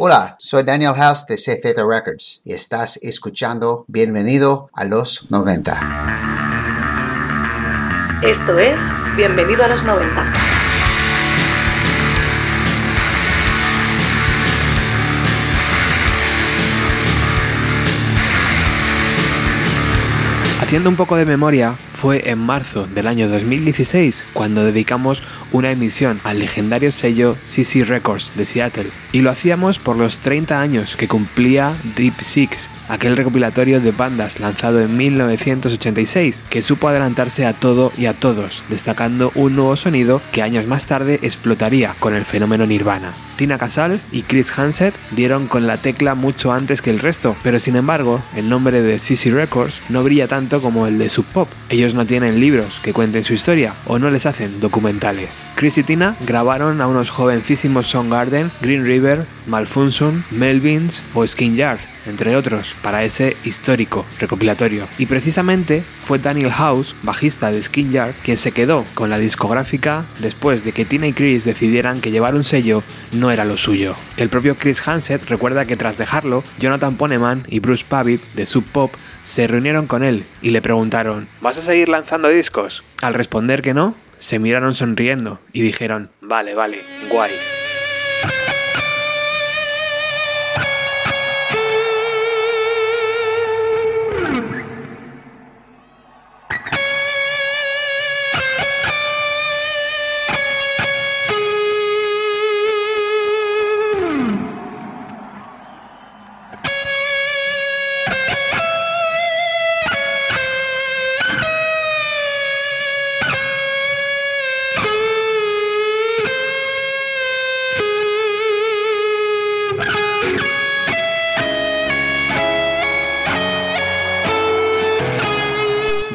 Hola, soy Daniel House de CZ Records y estás escuchando Bienvenido a los 90. Esto es Bienvenido a los 90. Haciendo un poco de memoria, fue en marzo del año 2016 cuando dedicamos una emisión al legendario sello CC Records de Seattle. Y lo hacíamos por los 30 años que cumplía Deep Six, aquel recopilatorio de bandas lanzado en 1986, que supo adelantarse a todo y a todos, destacando un nuevo sonido que años más tarde explotaría con el fenómeno Nirvana. Tina Casal y Chris Hansett dieron con la tecla mucho antes que el resto, pero sin embargo, el nombre de CC Records no brilla tanto como el de Sub Pop. Ellos no tienen libros que cuenten su historia o no les hacen documentales. Chris y Tina grabaron a unos jovencísimos Soundgarden, Green River, Malfunction, Melvins o Skin Yard, entre otros, para ese histórico recopilatorio. Y precisamente fue Daniel House, bajista de Skin Yard, quien se quedó con la discográfica después de que Tina y Chris decidieran que llevar un sello no era lo suyo. El propio Chris Hansett recuerda que tras dejarlo, Jonathan Poneman y Bruce Pavitt de Sub Pop se reunieron con él y le preguntaron ¿Vas a seguir lanzando discos? Al responder que no, se miraron sonriendo y dijeron, vale, vale, guay.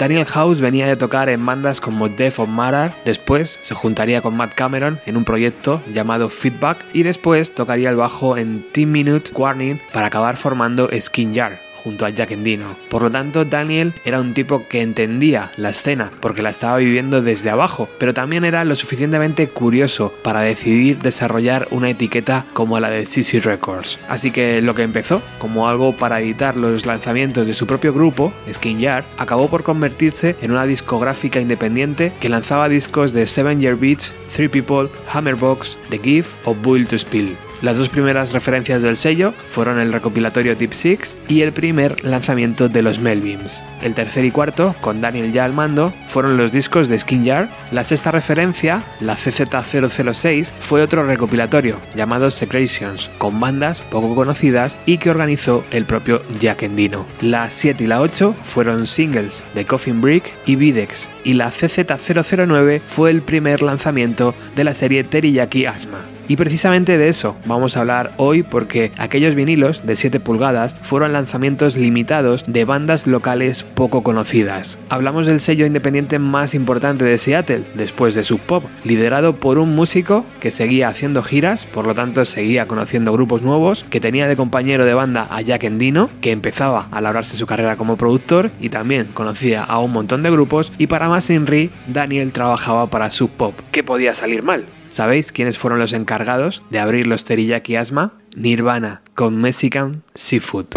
Daniel House venía de tocar en bandas como Death of Matter, después se juntaría con Matt Cameron en un proyecto llamado Feedback y después tocaría el bajo en Team Minute Warning para acabar formando Skin Jar junto a Jack. Por lo tanto, Daniel era un tipo que entendía la escena porque la estaba viviendo desde abajo, pero también era lo suficientemente curioso para decidir desarrollar una etiqueta como la de CC Records. Así que lo que empezó como algo para editar los lanzamientos de su propio grupo, Skin Yard, acabó por convertirse en una discográfica independiente que lanzaba discos de Seven Year Beats, Three People, Hammerbox, The Gift o Build to Spill. Las dos primeras referencias del sello fueron el recopilatorio Deep Six y el primer lanzamiento de los Melvins. El tercer y cuarto, con Daniel ya al mando, fueron los discos de Skin Jar. La sexta referencia, la CZ006, fue otro recopilatorio llamado Secretions, con bandas poco conocidas y que organizó el propio Jack Endino. La 7 y la 8 fueron singles de Coffin Brick y Videx, y la CZ009 fue el primer lanzamiento de la serie Teriyaki Asma. Y precisamente de eso vamos a hablar hoy porque aquellos vinilos de 7 pulgadas fueron lanzamientos limitados de bandas locales poco conocidas. Hablamos del sello independiente más importante de Seattle, después de Sub Pop, liderado por un músico que seguía haciendo giras, por lo tanto seguía conociendo grupos nuevos, que tenía de compañero de banda a Jack Endino, que empezaba a labrarse su carrera como productor y también conocía a un montón de grupos, y para más Inri, Daniel trabajaba para Sub Pop. ¿Qué podía salir mal? ¿Sabéis quiénes fueron los encargados de abrir los teriyaki asma? Nirvana con Mexican Seafood.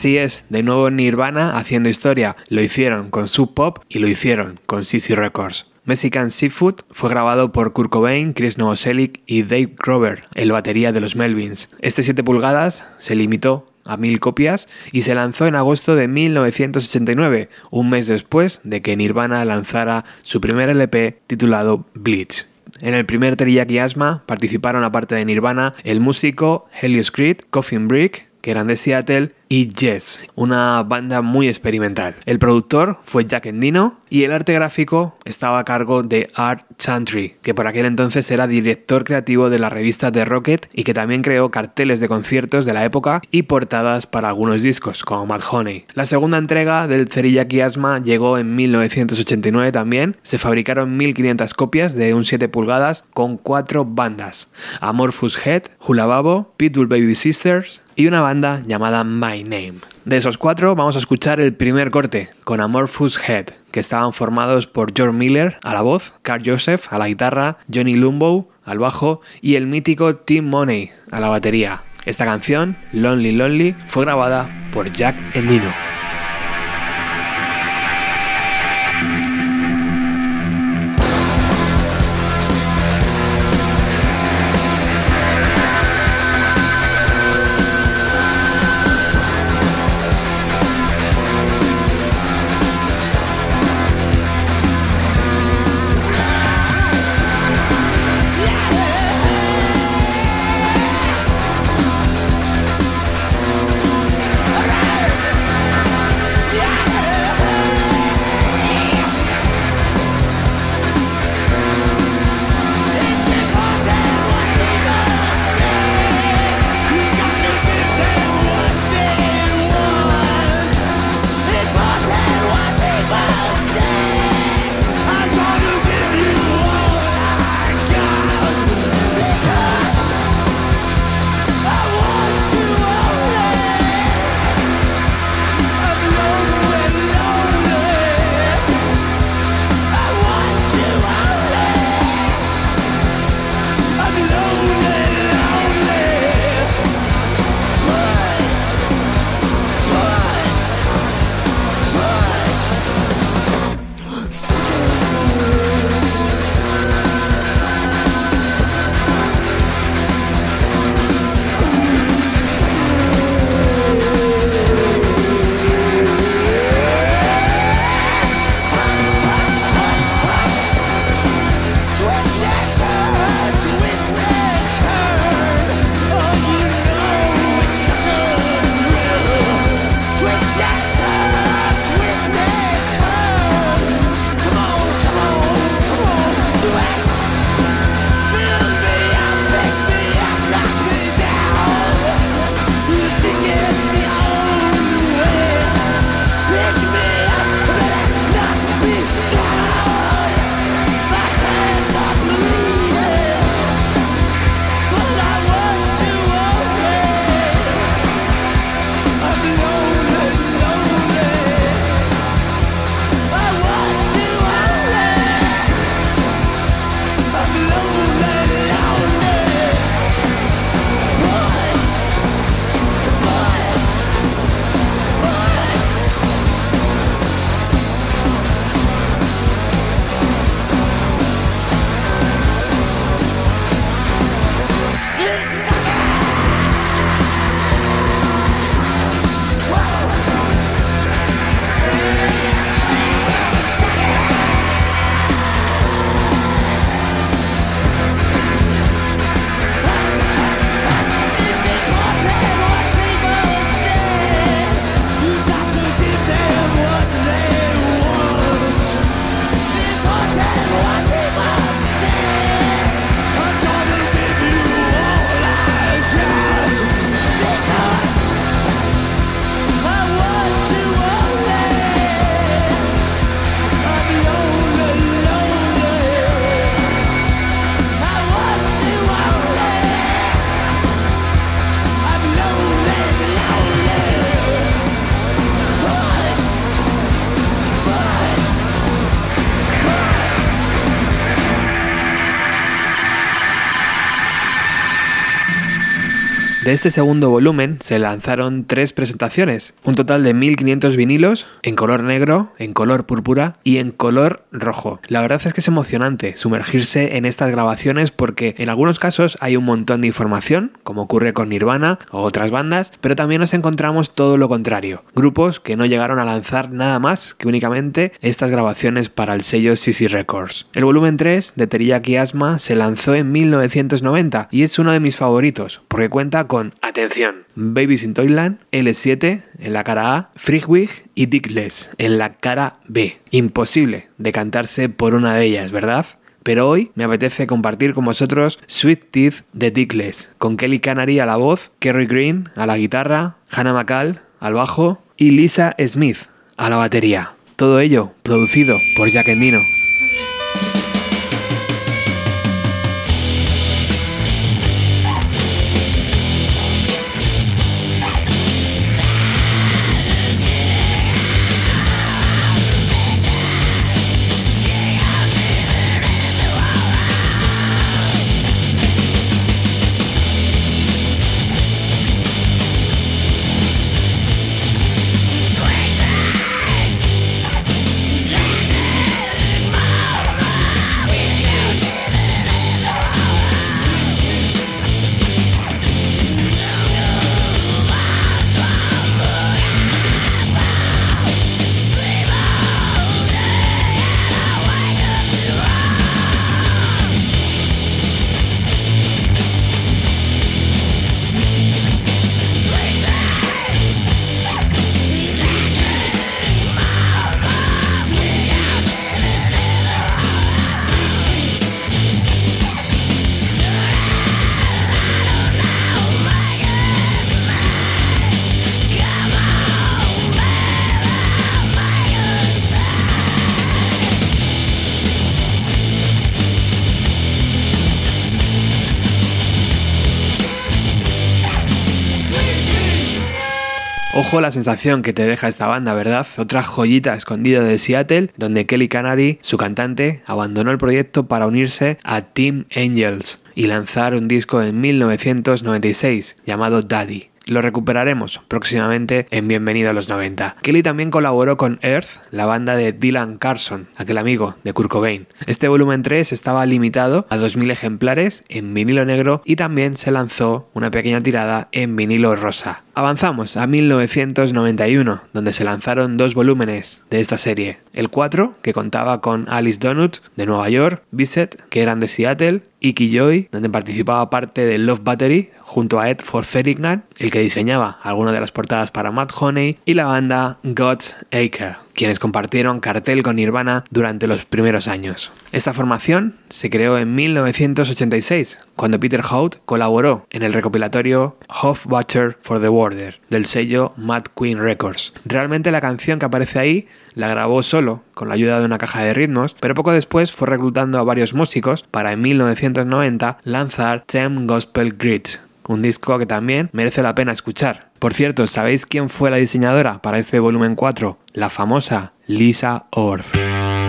Así es, de nuevo Nirvana haciendo historia. Lo hicieron con Sub Pop y lo hicieron con CC Records. Mexican Seafood fue grabado por Kurt Cobain, Chris Novoselic y Dave Grover, el batería de los Melvins. Este 7 pulgadas se limitó a mil copias y se lanzó en agosto de 1989, un mes después de que Nirvana lanzara su primer LP titulado Bleach. En el primer Teriyaki Asma participaron aparte de Nirvana el músico Helios Creed, Coffin Brick, que eran de Seattle, y Jess, una banda muy experimental. El productor fue Jack Endino y el arte gráfico estaba a cargo de Art Chantry, que por aquel entonces era director creativo de la revista The Rocket y que también creó carteles de conciertos de la época y portadas para algunos discos, como Mad Honey. La segunda entrega del Cerillaki Asma llegó en 1989 también. Se fabricaron 1500 copias de un 7 pulgadas con cuatro bandas: Amorphous Head, Hula Babo, Pitbull Baby Sisters, y una banda llamada My Name. De esos cuatro vamos a escuchar el primer corte con Amorphous Head, que estaban formados por George Miller a la voz, Carl Joseph a la guitarra, Johnny Lumbo al bajo y el mítico Tim Money a la batería. Esta canción, Lonely Lonely, fue grabada por Jack Endino. De este segundo volumen se lanzaron tres presentaciones, un total de 1500 vinilos en color negro, en color púrpura y en color rojo. La verdad es que es emocionante sumergirse en estas grabaciones porque en algunos casos hay un montón de información, como ocurre con Nirvana o otras bandas, pero también nos encontramos todo lo contrario, grupos que no llegaron a lanzar nada más que únicamente estas grabaciones para el sello CC Records. El volumen 3 de Teriyaki Asma se lanzó en 1990 y es uno de mis favoritos porque cuenta con, atención, Babies in Toyland, L7 en la cara A, Frigwig y Dickless en la cara B. Imposible decantarse por una de ellas, ¿verdad? Pero hoy me apetece compartir con vosotros Sweet Teeth de Dickless, con Kelly Canary a la voz, Kerry Green a la guitarra, Hannah McCall al bajo y Lisa Smith a la batería. Todo ello producido por Jack Endino. La sensación que te deja esta banda, ¿verdad? Otra joyita escondida de Seattle, donde Kelly Kennedy, su cantante, abandonó el proyecto para unirse a Team Angels y lanzar un disco en 1996 llamado Daddy. Lo recuperaremos próximamente en Bienvenido a los 90. Kelly también colaboró con Earth, la banda de Dylan Carson, aquel amigo de Kurt Cobain. Este volumen 3 estaba limitado a 2.000 ejemplares en vinilo negro y también se lanzó una pequeña tirada en vinilo rosa. Avanzamos a 1991, donde se lanzaron dos volúmenes de esta serie. El 4, que contaba con Alice Donut de Nueva York, Bisset, que eran de Seattle, Iki Joy, donde participaba parte de Love Battery junto a Ed Forseringham, el que diseñaba algunas de las portadas para Matt Honey, y la banda God's Acre, quienes compartieron cartel con Nirvana durante los primeros años. Esta formación se creó en 1986, cuando Peter Hout colaboró en el recopilatorio Half Butcher for the Border del sello Mad Queen Records. Realmente la canción que aparece ahí la grabó solo, con la ayuda de una caja de ritmos, pero poco después fue reclutando a varios músicos para en 1990 lanzar Tem Gospel Grids, un disco que también merece la pena escuchar. Por cierto, ¿sabéis quién fue la diseñadora para este volumen 4? La famosa Lisa Orth.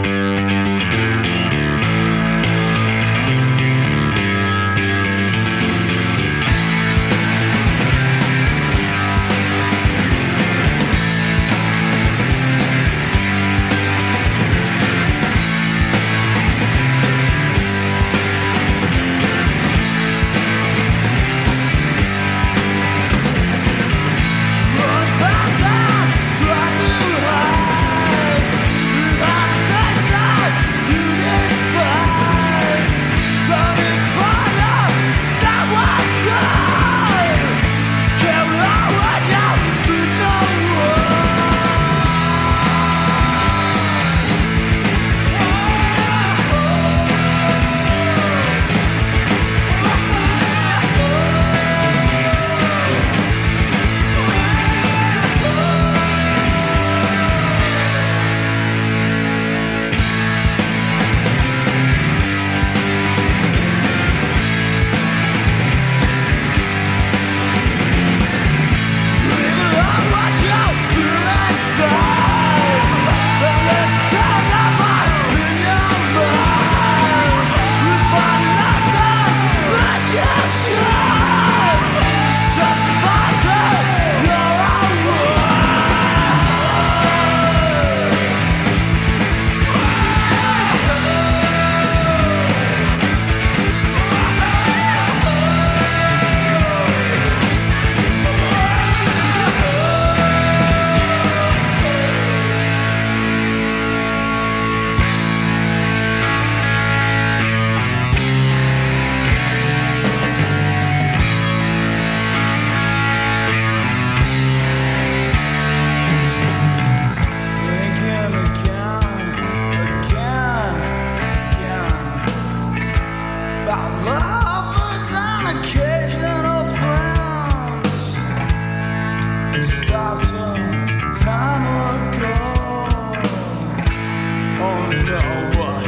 Oh no,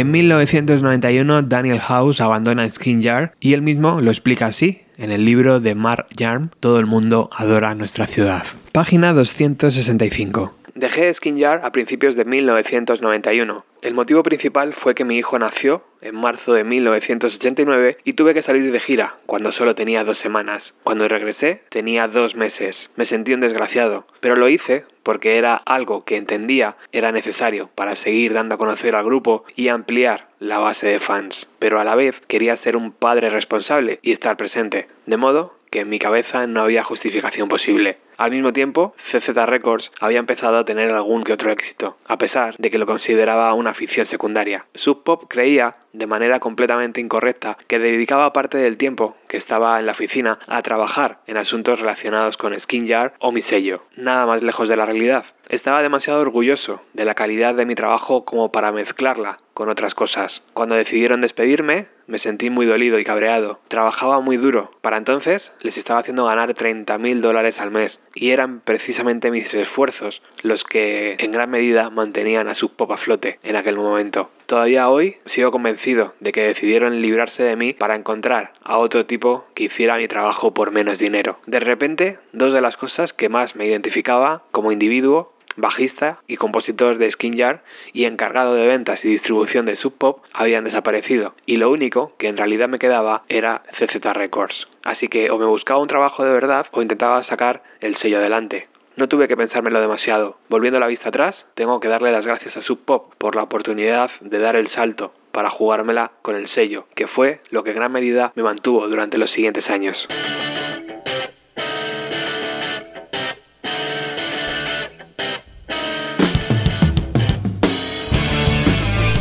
En 1991, Daniel House abandona Skin Jar y él mismo lo explica así en el libro de Mark Jarm, Todo el mundo adora nuestra ciudad. Página 265. Dejé Skin Jar a principios de 1991. El motivo principal fue que mi hijo nació en marzo de 1989 y tuve que salir de gira cuando solo tenía dos semanas. Cuando regresé tenía dos meses. Me sentí un desgraciado, pero lo hice porque era algo que entendía era necesario para seguir dando a conocer al grupo y ampliar la base de fans. Pero a la vez quería ser un padre responsable y estar presente. De modo que en mi cabeza no había justificación posible. Al mismo tiempo, CZ Records había empezado a tener algún que otro éxito, a pesar de que lo consideraba una afición secundaria. Sub Pop creía, de manera completamente incorrecta, que dedicaba parte del tiempo que estaba en la oficina a trabajar en asuntos relacionados con Skin Jar o mi sello. Nada más lejos de la realidad. Estaba demasiado orgulloso de la calidad de mi trabajo como para mezclarla con otras cosas. Cuando decidieron despedirme, me sentí muy dolido y cabreado. Trabajaba muy duro. Para entonces les estaba haciendo ganar 30 mil dólares al mes y eran precisamente mis esfuerzos los que en gran medida mantenían a Sub Pop a flote en aquel momento. Todavía hoy sigo convencido de que decidieron librarse de mí para encontrar a otro tipo que hiciera mi trabajo por menos dinero. De repente, dos de las cosas que más me identificaba como individuo bajista y compositor de Skin Jar y encargado de ventas y distribución de Sub Pop habían desaparecido y lo único que en realidad me quedaba era CZ Records. Así que o me buscaba un trabajo de verdad o intentaba sacar el sello adelante. No tuve que pensármelo demasiado. Volviendo la vista atrás, tengo que darle las gracias a Sub Pop por la oportunidad de dar el salto para jugármela con el sello, que fue lo que en gran medida me mantuvo durante los siguientes años.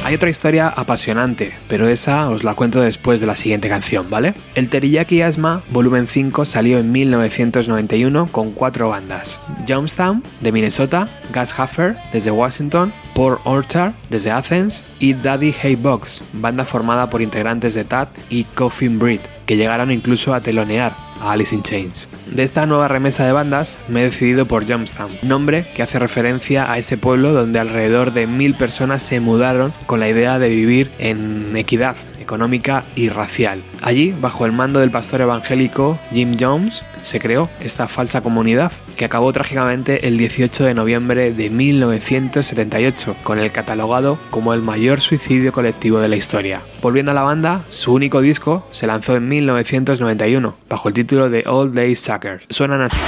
Hay otra historia apasionante, pero esa os la cuento después de la siguiente canción, ¿vale? El Teriyaki Asma Volumen 5 salió en 1991 con cuatro bandas. Jonestown, de Minnesota, Gas Huffer, desde Washington, Port Orchard, desde Athens, y Daddy Hey Box, banda formada por integrantes de Tat y Coffin Breed, que llegaron incluso a telonear a Alice in Chains. De esta nueva remesa de bandas me he decidido por Jonestown, nombre que hace referencia a ese pueblo donde alrededor de mil personas se mudaron con la idea de vivir en equidad económica y racial. Allí, bajo el mando del pastor evangélico Jim Jones, se creó esta falsa comunidad que acabó trágicamente el 18 de noviembre de 1978 con el catalogado como el mayor suicidio colectivo de la historia. Volviendo a la banda, su único disco se lanzó en 1991 bajo el título de All Day Sucker. Suenan así.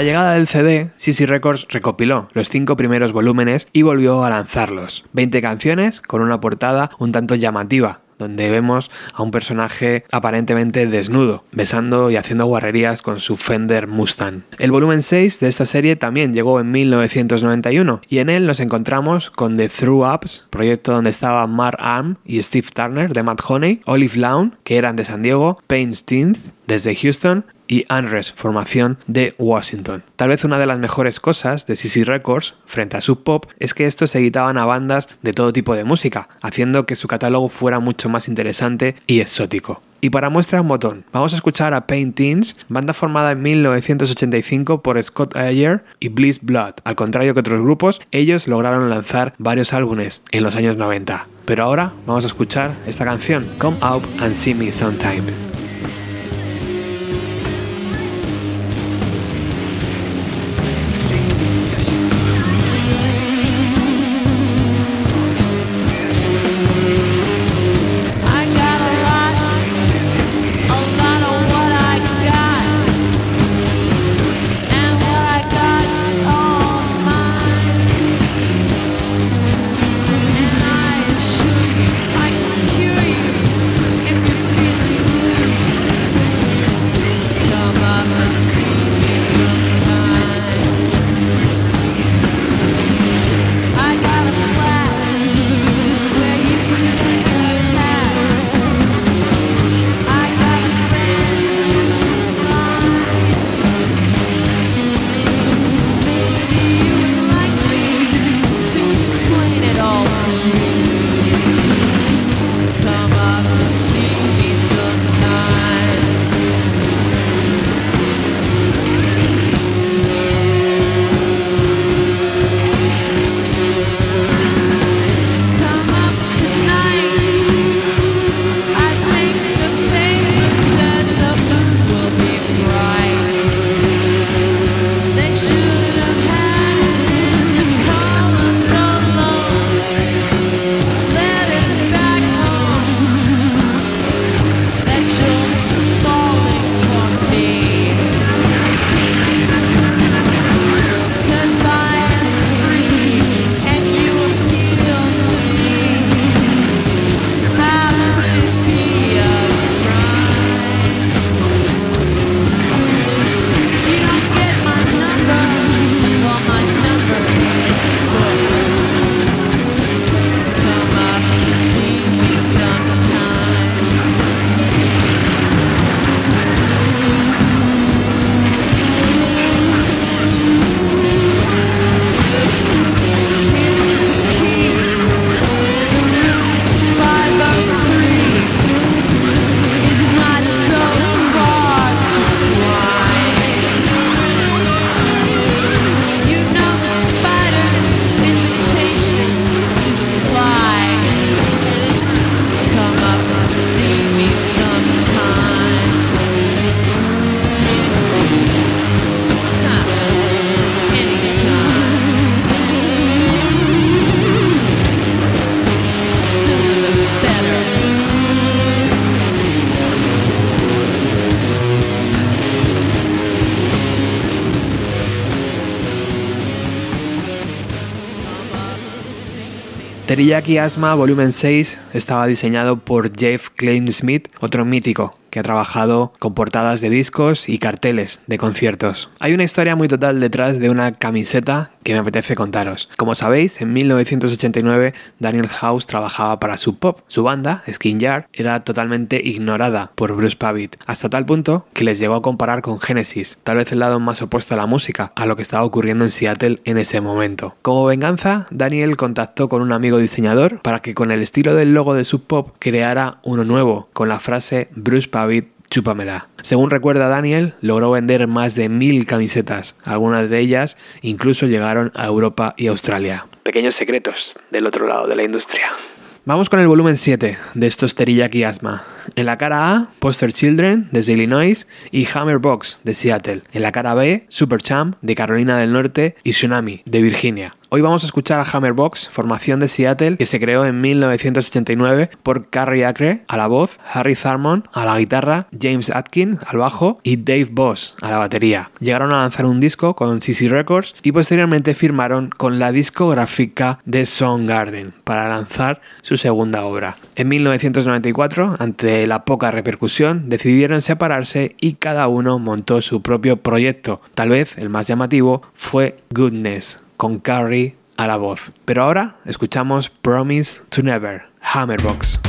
La llegada del CD, CC Records recopiló los cinco primeros volúmenes y volvió a lanzarlos. 20 canciones con una portada un tanto llamativa, donde vemos a un personaje aparentemente desnudo, besando y haciendo guarrerías con su Fender Mustang. El volumen 6 de esta serie también llegó en 1991 y en él nos encontramos con The Through Ups, proyecto donde estaba Mark Arm y Steve Turner de Matt Honey, Olive Lawn, que eran de San Diego, Payne Steenth desde Houston y Unrest, formación de Washington. Tal vez una de las mejores cosas de CC Records frente a Sub Pop es que estos se editaban a bandas de todo tipo de música, haciendo que su catálogo fuera mucho más interesante y exótico. Y para muestra un botón, vamos a escuchar a Paintings, banda formada en 1985 por Scott Ayer y Bliss Blood. Al contrario que otros grupos, ellos lograron lanzar varios álbumes en los años 90. Pero ahora vamos a escuchar esta canción, Come Out and See Me Sometime. Teriyaki Asma Volumen 6 estaba diseñado por Jeff Klein Smith, otro mítico que ha trabajado con portadas de discos y carteles de conciertos. Hay una historia muy total detrás de una camiseta que me apetece contaros. Como sabéis, en 1989 Daniel House trabajaba para Sub Pop. Su banda, Skin Yard, era totalmente ignorada por Bruce Pavitt, hasta tal punto que les llegó a comparar con Genesis, tal vez el lado más opuesto a la música, a lo que estaba ocurriendo en Seattle en ese momento. Como venganza, Daniel contactó con un amigo diseñador para que con el estilo del logo de Sub Pop creara uno nuevo, con la frase Bruce Pavitt Chúpamela. Según recuerda Daniel, logró vender más de mil camisetas. Algunas de ellas incluso llegaron a Europa y Australia. Pequeños secretos del otro lado de la industria. Vamos con el volumen 7 de estos Teriyaki Asma. En la cara A, Poster Children desde Illinois y Hammerbox de Seattle. En la cara B, Superchamp de Carolina del Norte y Tsunami de Virginia. Hoy vamos a escuchar a Hammerbox, formación de Seattle que se creó en 1989 por Carrie Acre a la voz, Harry Tharmon a la guitarra, James Atkin al bajo y Dave Boss a la batería. Llegaron a lanzar un disco con CC Records y posteriormente firmaron con la discográfica de Soundgarden para lanzar su segunda obra. En 1994, ante la poca repercusión, decidieron separarse y cada uno montó su propio proyecto. Tal vez el más llamativo fue Goodness, con Carrie a la voz. Pero ahora escuchamos Promise to Never, Hammerbox.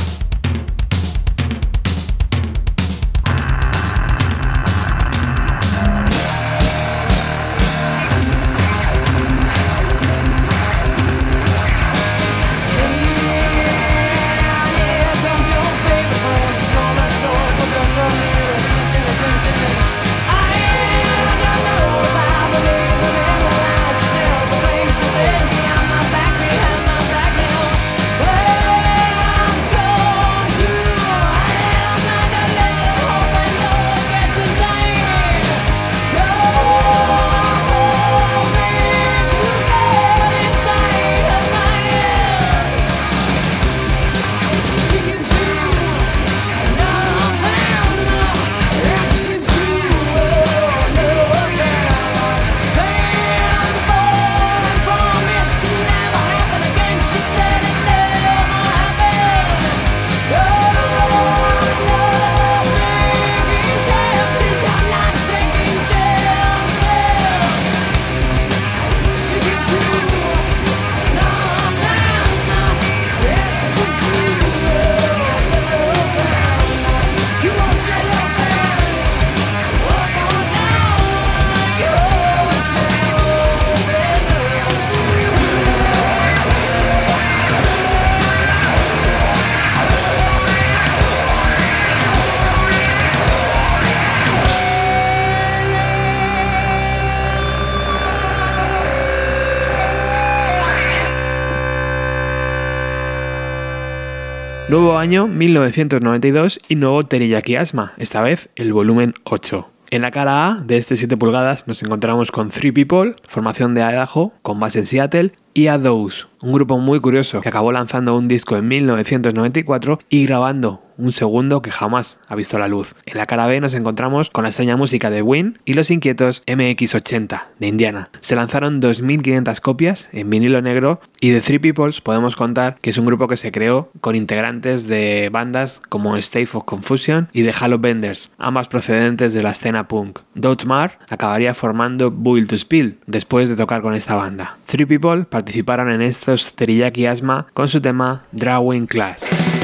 Año 1992 y nuevo Teriyaki Asma, esta vez el volumen 8. En la cara A de este 7 pulgadas nos encontramos con Three People, formación de Idaho, con base en Seattle, y A un grupo muy curioso que acabó lanzando un disco en 1994 y grabando un segundo que jamás ha visto la luz. En la cara B nos encontramos con la extraña música de Win y los inquietos MX80 de Indiana. Se lanzaron 2.500 copias en vinilo negro y de Three Peoples podemos contar que es un grupo que se creó con integrantes de bandas como State of Confusion y de Halo Benders, ambas procedentes de la escena punk. Doutmar acabaría formando Build to Spill después de tocar con esta banda. Three People participaron en estos Teriyaki Asma con su tema Drawing Class.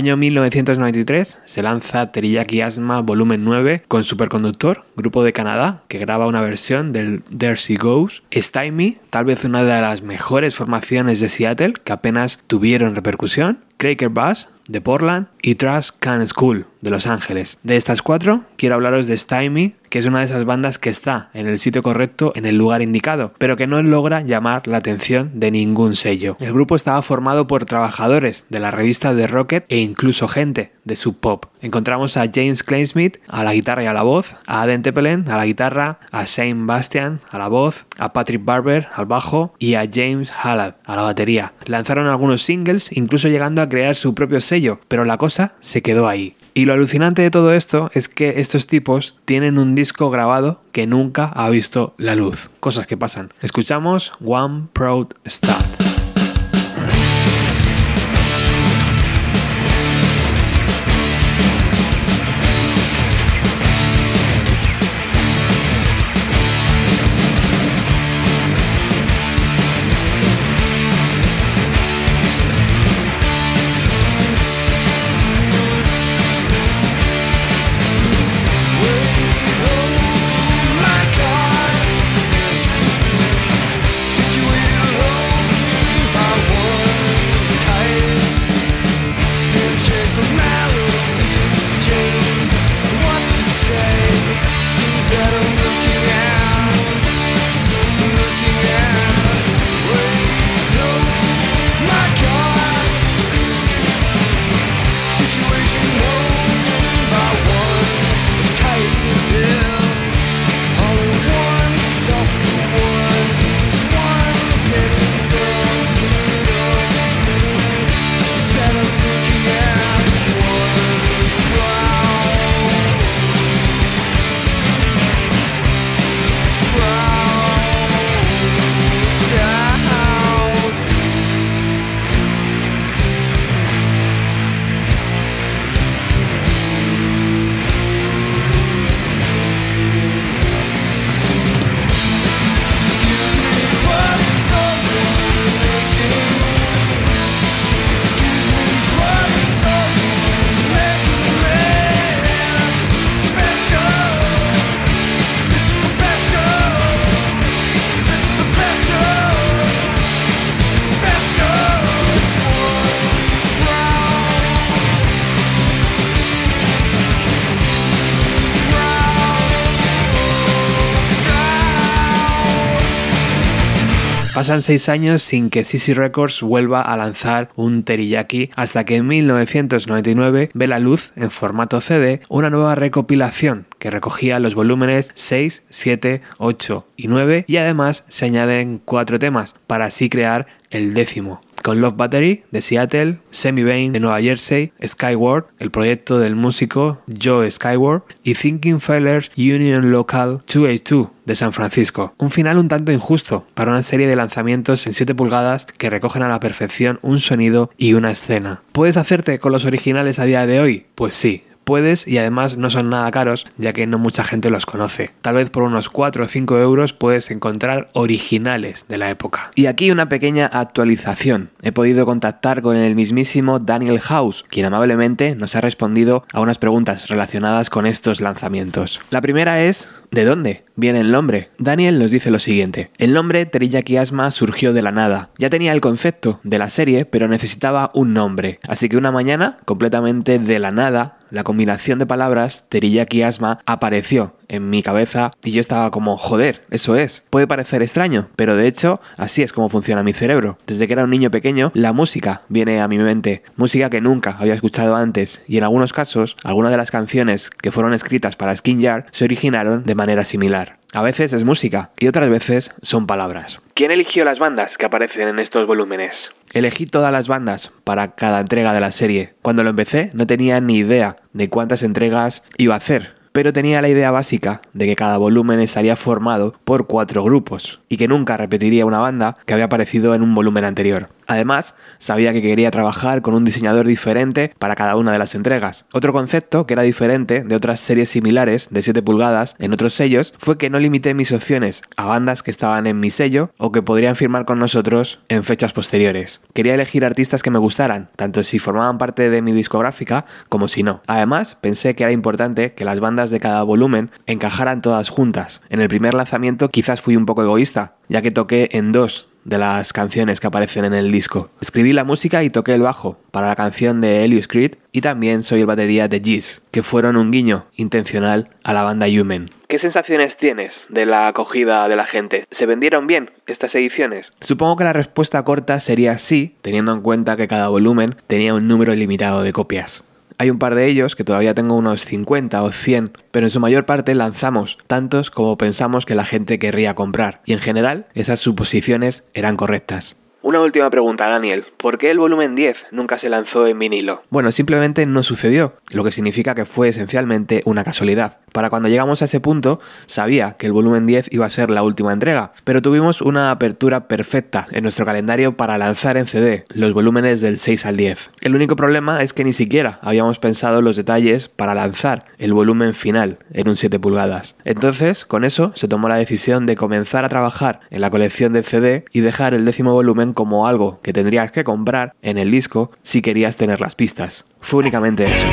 Año 1993 se lanza Teriyaki Asma Volumen 9 con Superconductor, grupo de Canadá, que graba una versión del There She Goes. Stymie, tal vez una de las mejores formaciones de Seattle que apenas tuvieron repercusión. Cracker Bass de Portland y Trash Can School de Los Ángeles. De estas cuatro, quiero hablaros de Stymie, que es una de esas bandas que está en el sitio correcto, en el lugar indicado, pero que no logra llamar la atención de ningún sello. El grupo estaba formado por trabajadores de la revista The Rocket e incluso gente de Sub Pop. Encontramos a James Klainsmith a la guitarra y a la voz, a Aden Tepelen a la guitarra, a Shane Bastian a la voz, a Patrick Barber al bajo y a James Hallad a la batería. Lanzaron algunos singles, incluso llegando a crear su propio sello, pero la cosa se quedó ahí. Y lo alucinante de todo esto es que estos tipos tienen un disco grabado que nunca ha visto la luz. Cosas que pasan. Escuchamos One Proud Start. Pasan seis años sin que CC Records vuelva a lanzar un teriyaki hasta que en 1999 ve la luz en formato CD una nueva recopilación que recogía los volúmenes 6, 7, 8 y 9 y además se añaden cuatro temas para así crear el décimo. Con Love Battery de Seattle, Semi Bain de Nueva Jersey, Skyward, el proyecto del músico Joe Skyward, y Thinking Fellers Union Local 282 de San Francisco. Un final un tanto injusto para una serie de lanzamientos en 7 pulgadas que recogen a la perfección un sonido y una escena. ¿Puedes hacerte con los originales a día de hoy? Pues sí, puedes y además no son nada caros ya que no mucha gente los conoce. Tal vez por unos 4 o 5 euros puedes encontrar originales de la época. Y aquí una pequeña actualización. He podido contactar con el mismísimo Daniel House, quien amablemente nos ha respondido a unas preguntas relacionadas con estos lanzamientos. La primera es ¿de dónde el nombre? Daniel nos dice lo siguiente. El nombre Teriyaki Asma surgió de la nada. Ya tenía el concepto de la serie, pero necesitaba un nombre. Así que una mañana, completamente de la nada, la combinación de palabras teriyaki asma apareció en mi cabeza y yo estaba como, joder, eso es. Puede parecer extraño, pero de hecho así es como funciona mi cerebro. Desde que era un niño pequeño, la música viene a mi mente, música que nunca había escuchado antes y en algunos casos, algunas de las canciones que fueron escritas para Skin Yard se originaron de manera similar. A veces es música y otras veces son palabras. ¿Quién eligió las bandas que aparecen en estos volúmenes? Elegí todas las bandas para cada entrega de la serie. Cuando lo empecé no tenía ni idea de cuántas entregas iba a hacer, pero tenía la idea básica de que cada volumen estaría formado por cuatro grupos y que nunca repetiría una banda que había aparecido en un volumen anterior. Además, sabía que quería trabajar con un diseñador diferente para cada una de las entregas. Otro concepto que era diferente de otras series similares de 7 pulgadas en otros sellos fue que no limité mis opciones a bandas que estaban en mi sello o que podrían firmar con nosotros en fechas posteriores. Quería elegir artistas que me gustaran, tanto si formaban parte de mi discográfica como si no. Además, pensé que era importante que las bandas de cada volumen encajaran todas juntas. En el primer lanzamiento quizás fui un poco egoísta, ya que toqué en dos de las canciones que aparecen en el disco. Escribí la música y toqué el bajo para la canción de Helios Creed y también soy el batería de Giz, que fueron un guiño intencional a la banda Human. ¿Qué sensaciones tienes de la acogida de la gente? ¿Se vendieron bien estas ediciones? Supongo que la respuesta corta sería sí, teniendo en cuenta que cada volumen tenía un número limitado de copias. Hay un par de ellos que todavía tengo unos 50 o 100, pero en su mayor parte lanzamos tantos como pensamos que la gente querría comprar, y en general esas suposiciones eran correctas. Una última pregunta, Daniel. ¿Por qué el volumen 10 nunca se lanzó en vinilo? Bueno, simplemente no sucedió, lo que significa que fue esencialmente una casualidad. Para cuando llegamos a ese punto, sabía que el volumen 10 iba a ser la última entrega, pero tuvimos una apertura perfecta en nuestro calendario para lanzar en CD los volúmenes del 6 al 10. El único problema es que ni siquiera habíamos pensado los detalles para lanzar el volumen final en un 7 pulgadas. Entonces, con eso se tomó la decisión de comenzar a trabajar en la colección de CD y dejar el décimo volumen como algo que tendrías que comprar en el disco si querías tener las pistas. Fue únicamente eso.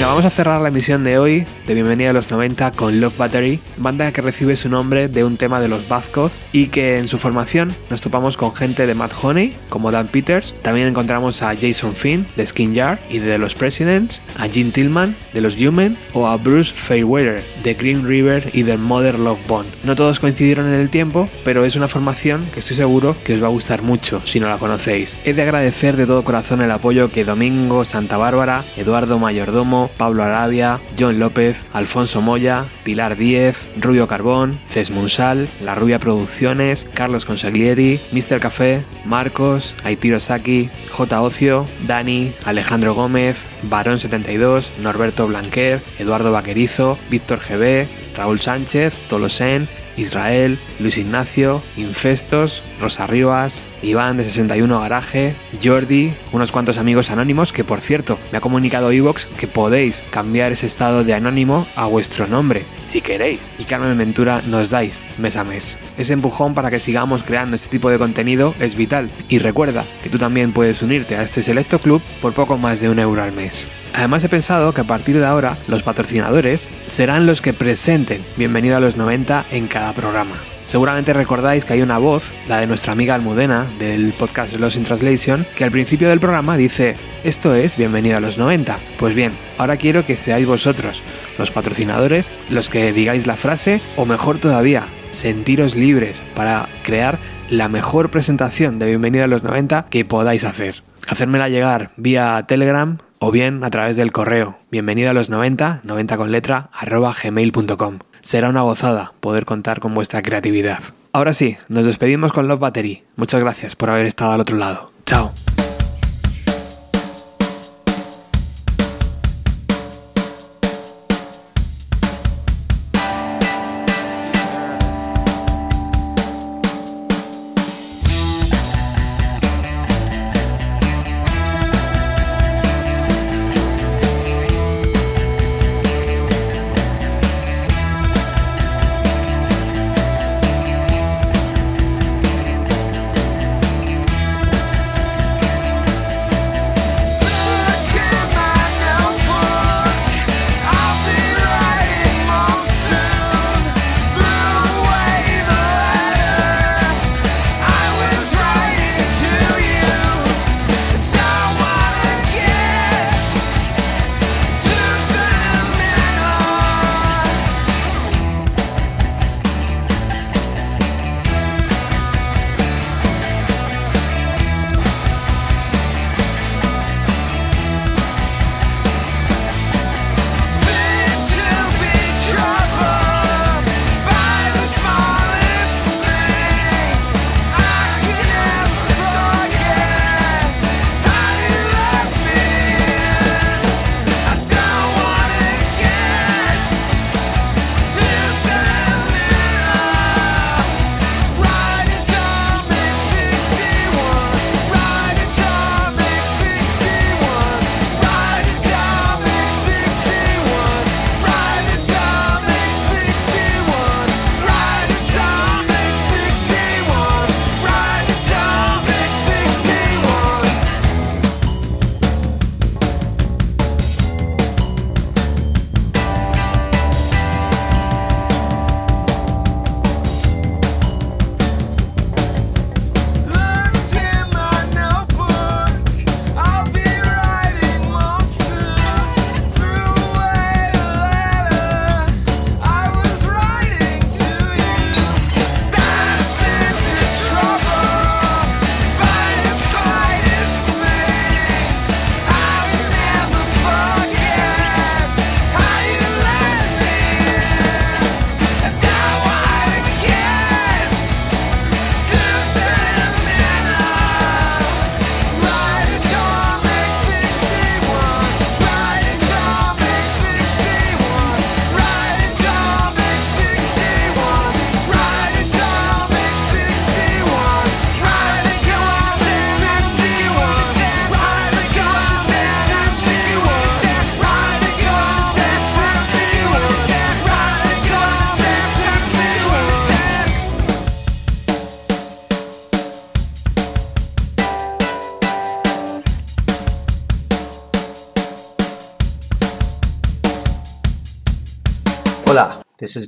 Vamos a cerrar la emisión de hoy de Bienvenida a los 90 con Love Battery, banda que recibe su nombre de un tema de los Buzzcocks y que en su formación nos topamos con gente de Matt Honey, como Dan Peters, también encontramos a Jason Finn de Skin Jar y de los Presidents, a Gene Tillman de los Human o a Bruce Fairweather de Green River y de Mother Love Bone. No todos coincidieron en el tiempo, pero es una formación que estoy seguro que os va a gustar mucho si no la conocéis. He de agradecer de todo corazón el apoyo que Domingo Santa Bárbara, Eduardo Mayordomo, Pablo Arabia, John López, Alfonso Moya, Pilar Díez, Rubio Carbón, Ces Munsal, La Rubia Producciones, Carlos Consaglieri, Mr. Café, Marcos, Aitiro Saki, J. Ocio, Dani, Alejandro Gómez, Barón 72, Norberto Blanquer, Eduardo Vaquerizo, Víctor GB, Raúl Sánchez, Tolosen, Israel, Luis Ignacio, Infestos, Rosa Rivas, Iván de 61 Garaje, Jordi, unos cuantos amigos anónimos que por cierto me ha comunicado Evox que podéis cambiar ese estado de anónimo a vuestro nombre, si queréis. Y Carmen Ventura nos dais mes a mes. Ese empujón para que sigamos creando este tipo de contenido es vital. Y recuerda que tú también puedes unirte a este selecto club por poco más de un euro al mes. Además he pensado que a partir de ahora los patrocinadores serán los que presenten Bienvenido a los 90 en cada programa. Seguramente recordáis que hay una voz, la de nuestra amiga Almudena, del podcast Lost in Translation, que al principio del programa dice, esto es Bienvenido a los 90. Pues bien, ahora quiero que seáis vosotros, los patrocinadores, los que digáis la frase, o mejor todavía, sentiros libres para crear la mejor presentación de Bienvenido a los 90 que podáis hacer. Hacérmela llegar vía Telegram o bien a través del correo bienvenido a los 90, 90 con letra, arroba gmail.com. Será una gozada poder contar con vuestra creatividad. Ahora sí, nos despedimos con Love Battery. Muchas gracias por haber estado al otro lado. Chao.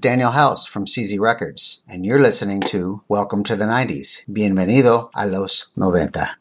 Daniel House from CZ Records, and you're listening to Welcome to the 90s. Bienvenido a los 90.